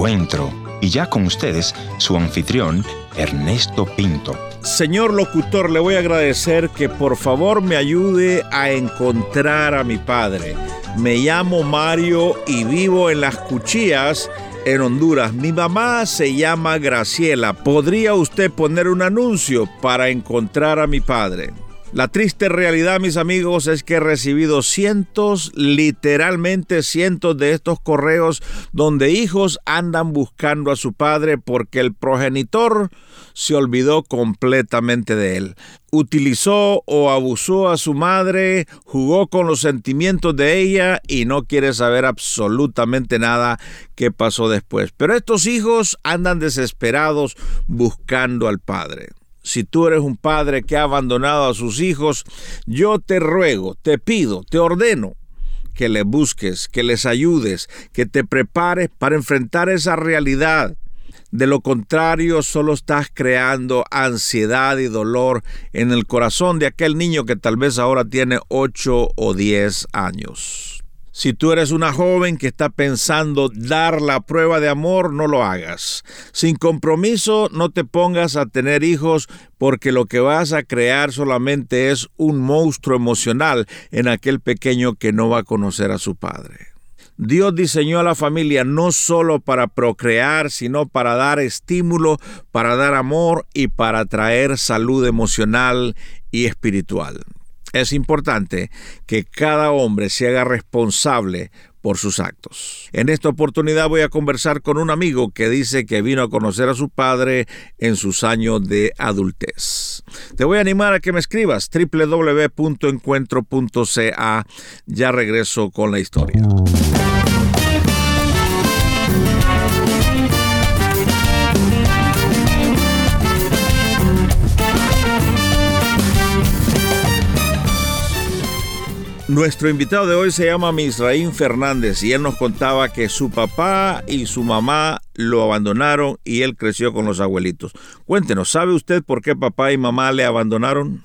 encuentro. Y ya con ustedes, su anfitrión, Ernesto Pinto. Señor locutor, le voy a agradecer que por favor me ayude a encontrar a mi padre. Me llamo Mario y vivo en las Cuchillas, en Honduras. Mi mamá se llama Graciela. ¿Podría usted poner un anuncio para encontrar a mi padre? La triste realidad, mis amigos, es que he recibido cientos, literalmente cientos de estos correos donde hijos andan buscando a su padre porque el progenitor se olvidó completamente de él. Utilizó o abusó a su madre, jugó con los sentimientos de ella y no quiere saber absolutamente nada qué pasó después. Pero estos hijos andan desesperados buscando al padre si tú eres un padre que ha abandonado a sus hijos, yo te ruego, te pido, te ordeno que les busques, que les ayudes, que te prepares para enfrentar esa realidad. De lo contrario, solo estás creando ansiedad y dolor en el corazón de aquel niño que tal vez ahora tiene 8 o 10 años. Si tú eres una joven que está pensando dar la prueba de amor, no lo hagas. Sin compromiso, no te pongas a tener hijos porque lo que vas a crear solamente es un monstruo emocional en aquel pequeño que no va a conocer a su padre. Dios diseñó a la familia no solo para procrear, sino para dar estímulo, para dar amor y para traer salud emocional y espiritual es importante que cada hombre se haga responsable por sus actos. En esta oportunidad voy a conversar con un amigo que dice que vino a conocer a su padre en sus años de adultez. Te voy a animar a que me escribas www.encuentro.ca. Ya regreso con la historia. Nuestro invitado de hoy se llama Misraín Fernández y él nos contaba que su papá y su mamá lo abandonaron y él creció con los abuelitos. Cuéntenos, ¿sabe usted por qué papá y mamá le abandonaron?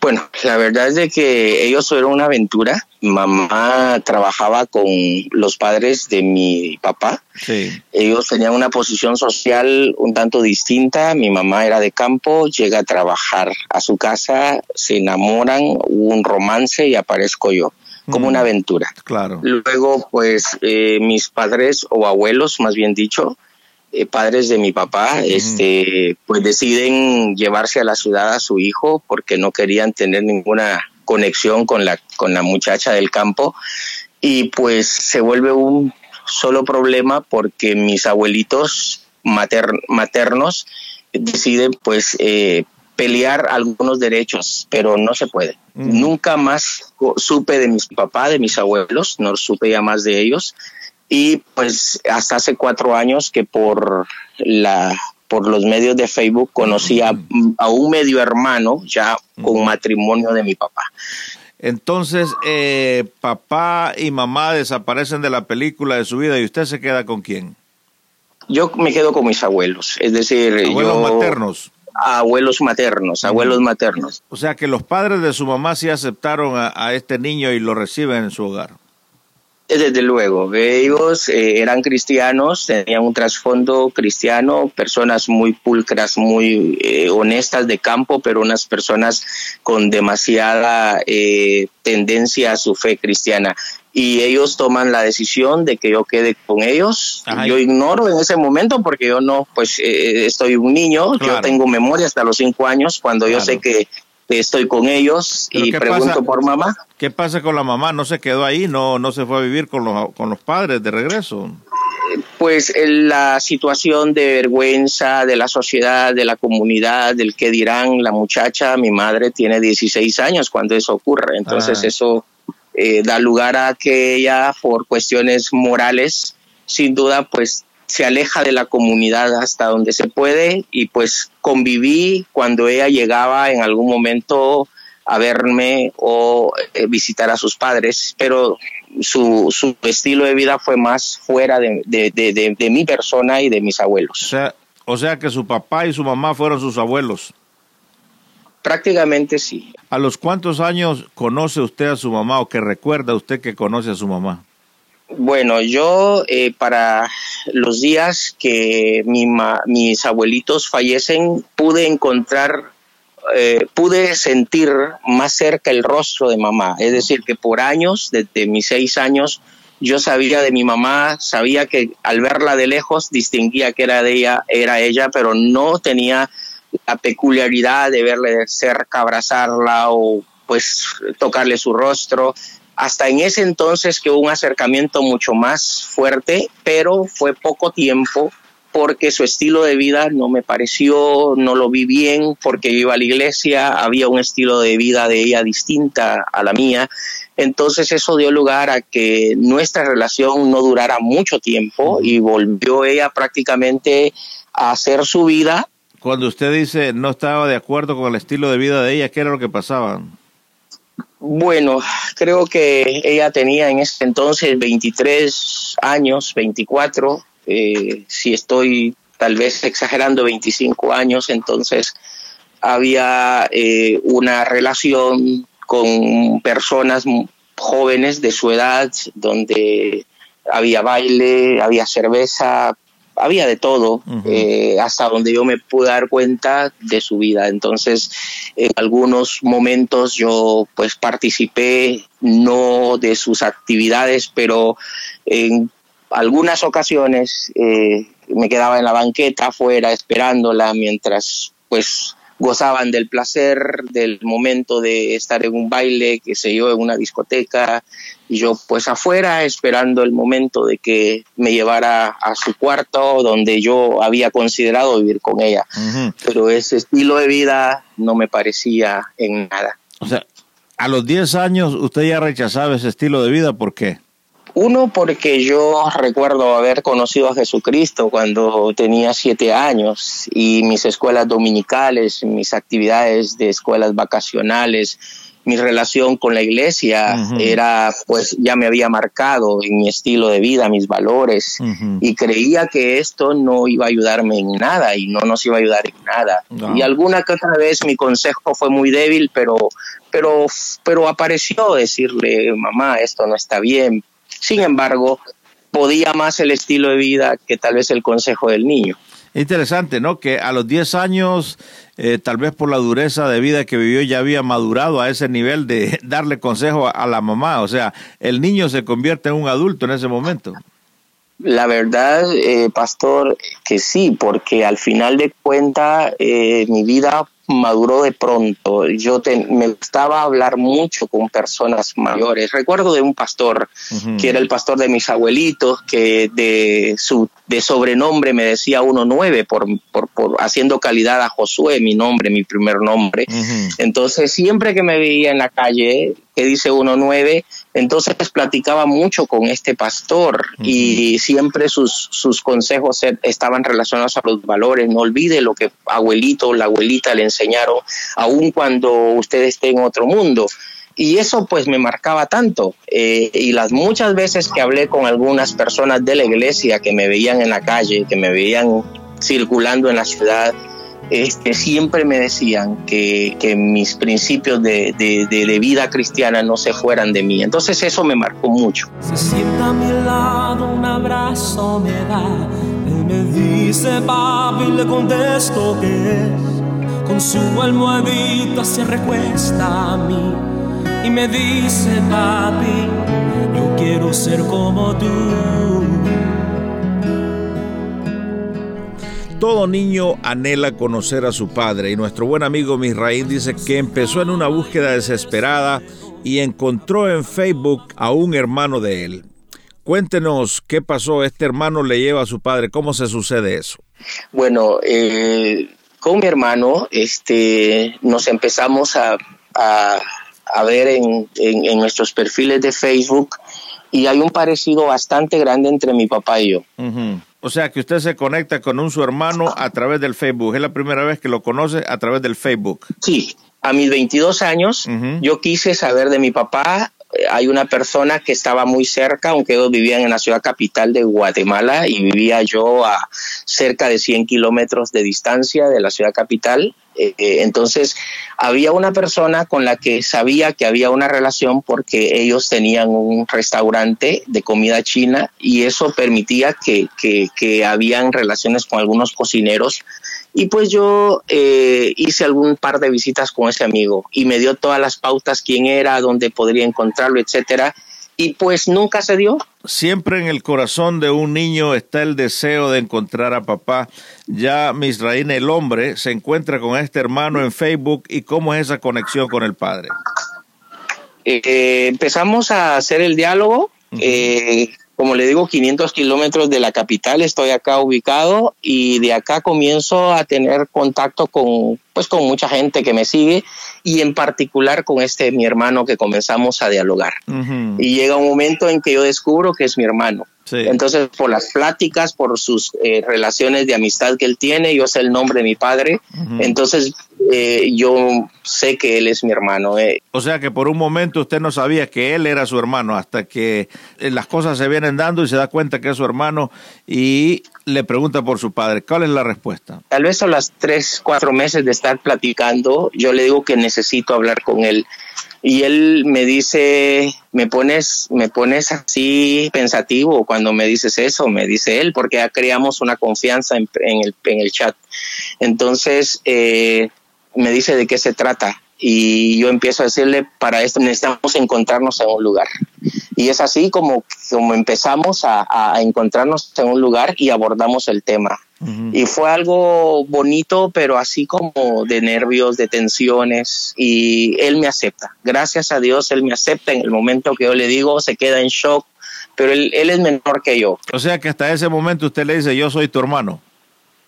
Bueno, la verdad es de que ellos fueron una aventura. Mamá trabajaba con los padres de mi papá. Sí. Ellos tenían una posición social un tanto distinta. Mi mamá era de campo, llega a trabajar a su casa, se enamoran, hubo un romance y aparezco yo como una mm, aventura. Claro. Luego, pues, eh, mis padres o abuelos, más bien dicho, eh, padres de mi papá, este, pues deciden llevarse a la ciudad a su hijo porque no querían tener ninguna conexión con la, con la muchacha del campo. Y pues se vuelve un solo problema porque mis abuelitos maternos deciden pues eh, pelear algunos derechos, pero no se puede. Nunca más supe de mis papás, de mis abuelos, no supe ya más de ellos y pues hasta hace cuatro años que por la por los medios de Facebook conocí a, un medio hermano ya con matrimonio de mi papá. Entonces, eh, papá y mamá desaparecen de la película de su vida y usted se queda con quién? Yo me quedo con mis abuelos, es decir, abuelos maternos. Abuelos maternos, abuelos maternos. O sea que los padres de su mamá sí aceptaron a este niño y lo reciben en su hogar. Desde luego, ellos eh, eran cristianos, tenían un trasfondo cristiano, personas muy pulcras, muy eh, honestas de campo, pero unas personas con demasiada eh, tendencia a su fe cristiana. Y ellos toman la decisión de que yo quede con ellos. Yo ignoro en ese momento porque yo no, pues estoy un niño, yo tengo memoria hasta los cinco años, cuando yo sé que estoy con ellos y pregunto por mamá. ¿Qué pasa con la mamá? ¿No se quedó ahí? ¿No, no se fue a vivir con los, con los padres de regreso? Pues la situación de vergüenza de la sociedad, de la comunidad, del que dirán la muchacha, mi madre tiene 16 años cuando eso ocurre, entonces ah. eso eh, da lugar a que ella por cuestiones morales, sin duda, pues se aleja de la comunidad hasta donde se puede y pues conviví cuando ella llegaba en algún momento a verme o eh, visitar a sus padres, pero su, su estilo de vida fue más fuera de, de, mi persona y de mis abuelos. O sea, o sea que su papá y su mamá fueron sus abuelos. Prácticamente sí. ¿A los cuántos años conoce usted a su mamá o que recuerda usted que conoce a su mamá? Bueno, yo eh, para los días que mis abuelitos fallecen, pude encontrar, eh, pude sentir más cerca el rostro de mamá. Es decir, que por años, desde mis seis años, yo sabía de mi mamá, sabía que al verla de lejos distinguía que era de ella, era ella, pero no tenía la peculiaridad de verle de cerca, abrazarla o pues tocarle su rostro. Hasta en ese entonces que hubo un acercamiento mucho más fuerte, pero fue poco tiempo porque su estilo de vida no me pareció, no lo vi bien, porque yo iba a la iglesia, había un estilo de vida de ella distinta a la mía. Entonces eso dio lugar a que nuestra relación no durara mucho tiempo y volvió ella prácticamente a hacer su vida. Cuando usted dice no estaba de acuerdo con el estilo de vida de ella, ¿qué era lo que pasaba? Bueno, creo que ella tenía en ese entonces 23 años, 24, eh, si estoy tal vez exagerando 25 años, entonces había eh, una relación con personas jóvenes de su edad donde había baile, había cerveza, había de todo, eh, hasta donde yo me pude dar cuenta de su vida. Entonces, en algunos momentos yo pues participé no de sus actividades, pero en algunas ocasiones eh, me quedaba en la banqueta afuera esperándola mientras pues gozaban del placer del momento de estar en un baile, que sé yo, en una discoteca, y yo pues afuera esperando el momento de que me llevara a su cuarto donde yo había considerado vivir con ella. Pero ese estilo de vida no me parecía en nada. O sea, a los 10 años usted ya rechazaba ese estilo de vida, ¿por qué? Uno, porque yo recuerdo haber conocido a Jesucristo cuando tenía siete años y mis escuelas dominicales, mis actividades de escuelas vacacionales, mi relación con la iglesia era, pues ya me había marcado en mi estilo de vida, mis valores, y creía que esto no iba a ayudarme en nada y no nos iba a ayudar en nada. Y alguna que otra vez mi consejo fue muy débil, pero, pero, pero apareció decirle, mamá, esto no está bien, sin embargo, podía más el estilo de vida que tal vez el consejo del niño. Interesante, ¿no? Que a los 10 años, eh, tal vez por la dureza de vida que vivió, ya había madurado a ese nivel de darle consejo a, la mamá. O sea, el niño se convierte en un adulto en ese momento. La verdad, eh, pastor, que sí, porque al final de cuentas eh, mi vida maduró de pronto. Yo me gustaba hablar mucho con personas mayores. Recuerdo de un pastor que era el pastor de mis abuelitos, que de su de sobrenombre me decía 1.9 por, por, por haciendo calidad a Josué, mi nombre, mi primer nombre. Entonces, siempre que me veía en la calle, que dice 1.9, entonces platicaba mucho con este pastor y siempre sus, sus consejos e, estaban relacionados a los valores. No olvide lo que abuelito o la abuelita le enseñaron, aun cuando usted esté en otro mundo. Y eso pues me marcaba tanto. Eh, y las muchas veces que hablé con algunas personas de la iglesia que me veían en la calle, que me veían circulando en la ciudad, este, siempre me decían que, que mis principios de, de, de, vida cristiana no se fueran de mí. Entonces eso me marcó mucho. Se sienta a mi lado, un abrazo me da. Él me dice, papi, le contesto que es. Con su almohadita se recuesta a mí y me dice, papi, yo quiero ser como tú. Todo niño anhela conocer a su padre y nuestro buen amigo Misraín dice que empezó en una búsqueda desesperada y encontró en Facebook a un hermano de él. Cuéntenos qué pasó, este hermano le lleva a su padre, ¿cómo se sucede eso? Bueno, eh, con mi hermano este, nos empezamos a, a ver en, en, nuestros perfiles de Facebook y hay un parecido bastante grande entre mi papá y yo. O sea que usted se conecta con un su hermano a través del Facebook. Es la primera vez que lo conoce a través del Facebook. Sí, a mis 22 años yo quise saber de mi papá. Hay una persona que estaba muy cerca, aunque ellos vivían en la ciudad capital de Guatemala y vivía yo a cerca de 100 kilómetros de distancia de la ciudad capital Eh, entonces, había una persona con la que sabía que había una relación porque ellos tenían un restaurante de comida china y eso permitía que, que, que habían relaciones con algunos cocineros. Y pues yo eh, hice algún par de visitas con ese amigo y me dio todas las pautas, quién era, dónde podría encontrarlo, etcétera y pues nunca se dio. Siempre en el corazón de un niño está el deseo de encontrar a papá. Ya Misraín, el hombre, se encuentra con este hermano en Facebook y cómo es esa conexión con el padre. Eh, empezamos a hacer el diálogo. eh, como le digo, 500 kilómetros de la capital, estoy acá ubicado y de acá comienzo a tener contacto con, pues, con mucha gente que me sigue y en particular con este mi hermano que comenzamos a dialogar. Uh -huh. Y llega un momento en que yo descubro que es mi hermano. Sí. Entonces, por las pláticas, por sus eh, relaciones de amistad que él tiene, yo sé el nombre de mi padre. Uh -huh. Entonces, eh, yo sé que él es mi hermano. Eh. O sea que por un momento usted no sabía que él era su hermano, hasta que eh, las cosas se vienen dando y se da cuenta que es su hermano y le pregunta por su padre. ¿Cuál es la respuesta? Tal vez a las tres, cuatro meses de estar platicando, yo le digo que necesito hablar con él. Y él me dice, me pones, me pones así pensativo cuando me dices eso, me dice él, porque ya creamos una confianza en, el, en el chat. Entonces, eh, me dice de qué se trata y yo empiezo a decirle para esto necesitamos encontrarnos en un lugar y es así como, como empezamos a encontrarnos en un lugar y abordamos el tema uh -huh. y fue algo bonito pero así como de nervios de tensiones y él me acepta gracias a Dios él me acepta en el momento que yo le digo se queda en shock pero él, él es menor que yo o sea que hasta ese momento usted le dice yo soy tu hermano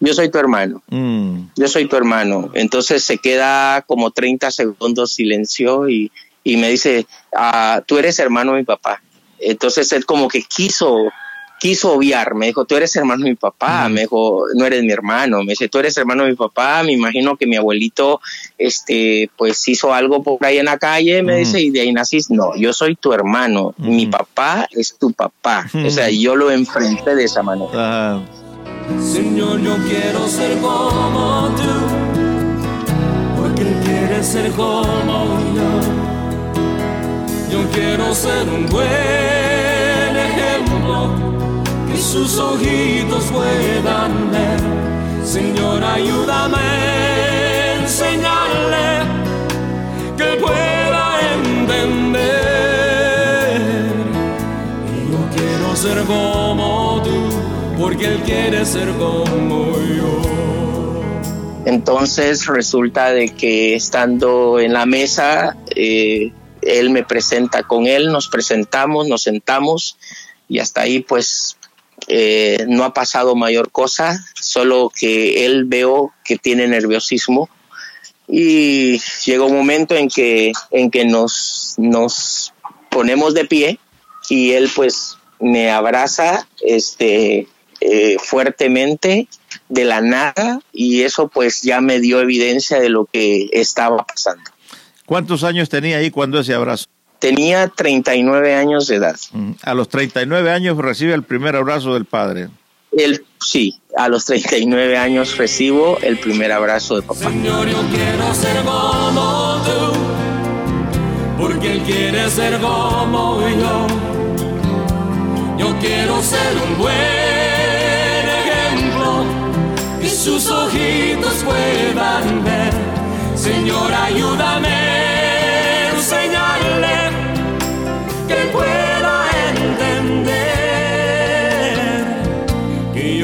yo soy tu hermano, mm. yo soy tu hermano. Entonces se queda como 30 segundos silencio y, y me dice, ah, tú eres hermano de mi papá. Entonces él como que quiso, quiso obviar, me dijo, tú eres hermano de mi papá, me dijo, no eres mi hermano, me dice, tú eres hermano de mi papá, me imagino que mi abuelito, este, pues hizo algo por ahí en la calle, me dice, y de ahí nacís, no, yo soy tu hermano, mi papá es tu papá, o sea, yo lo enfrenté de esa manera. Uh. Señor, yo quiero ser como tú, porque Él quiere ser como yo. Yo quiero ser un buen ejemplo, sus ojitos puedan ver. Señor, ayúdame a enseñarle que pueda entender. Y yo quiero ser como tú porque él quiere ser como yo. Entonces resulta de que estando en la mesa, eh, él me presenta con él, nos presentamos, nos sentamos y hasta ahí pues eh, no ha pasado mayor cosa, solo que él veo que tiene nerviosismo y llega un momento en que, en que nos, nos ponemos de pie y él pues me abraza, este, eh, fuertemente de la nada y eso pues ya me dio evidencia de lo que estaba pasando. ¿Cuántos años tenía ahí cuando ese abrazo? Tenía 39 años de edad. A los 39 años recibe el primer abrazo del padre. El, sí, a los 39 años recibo el primer abrazo de papá. Señor, yo quiero ser como tú, porque él quiere ser como yo. Yo quiero ser un buen ejemplo que sus ojitos puedan ver. Señor, ayúdame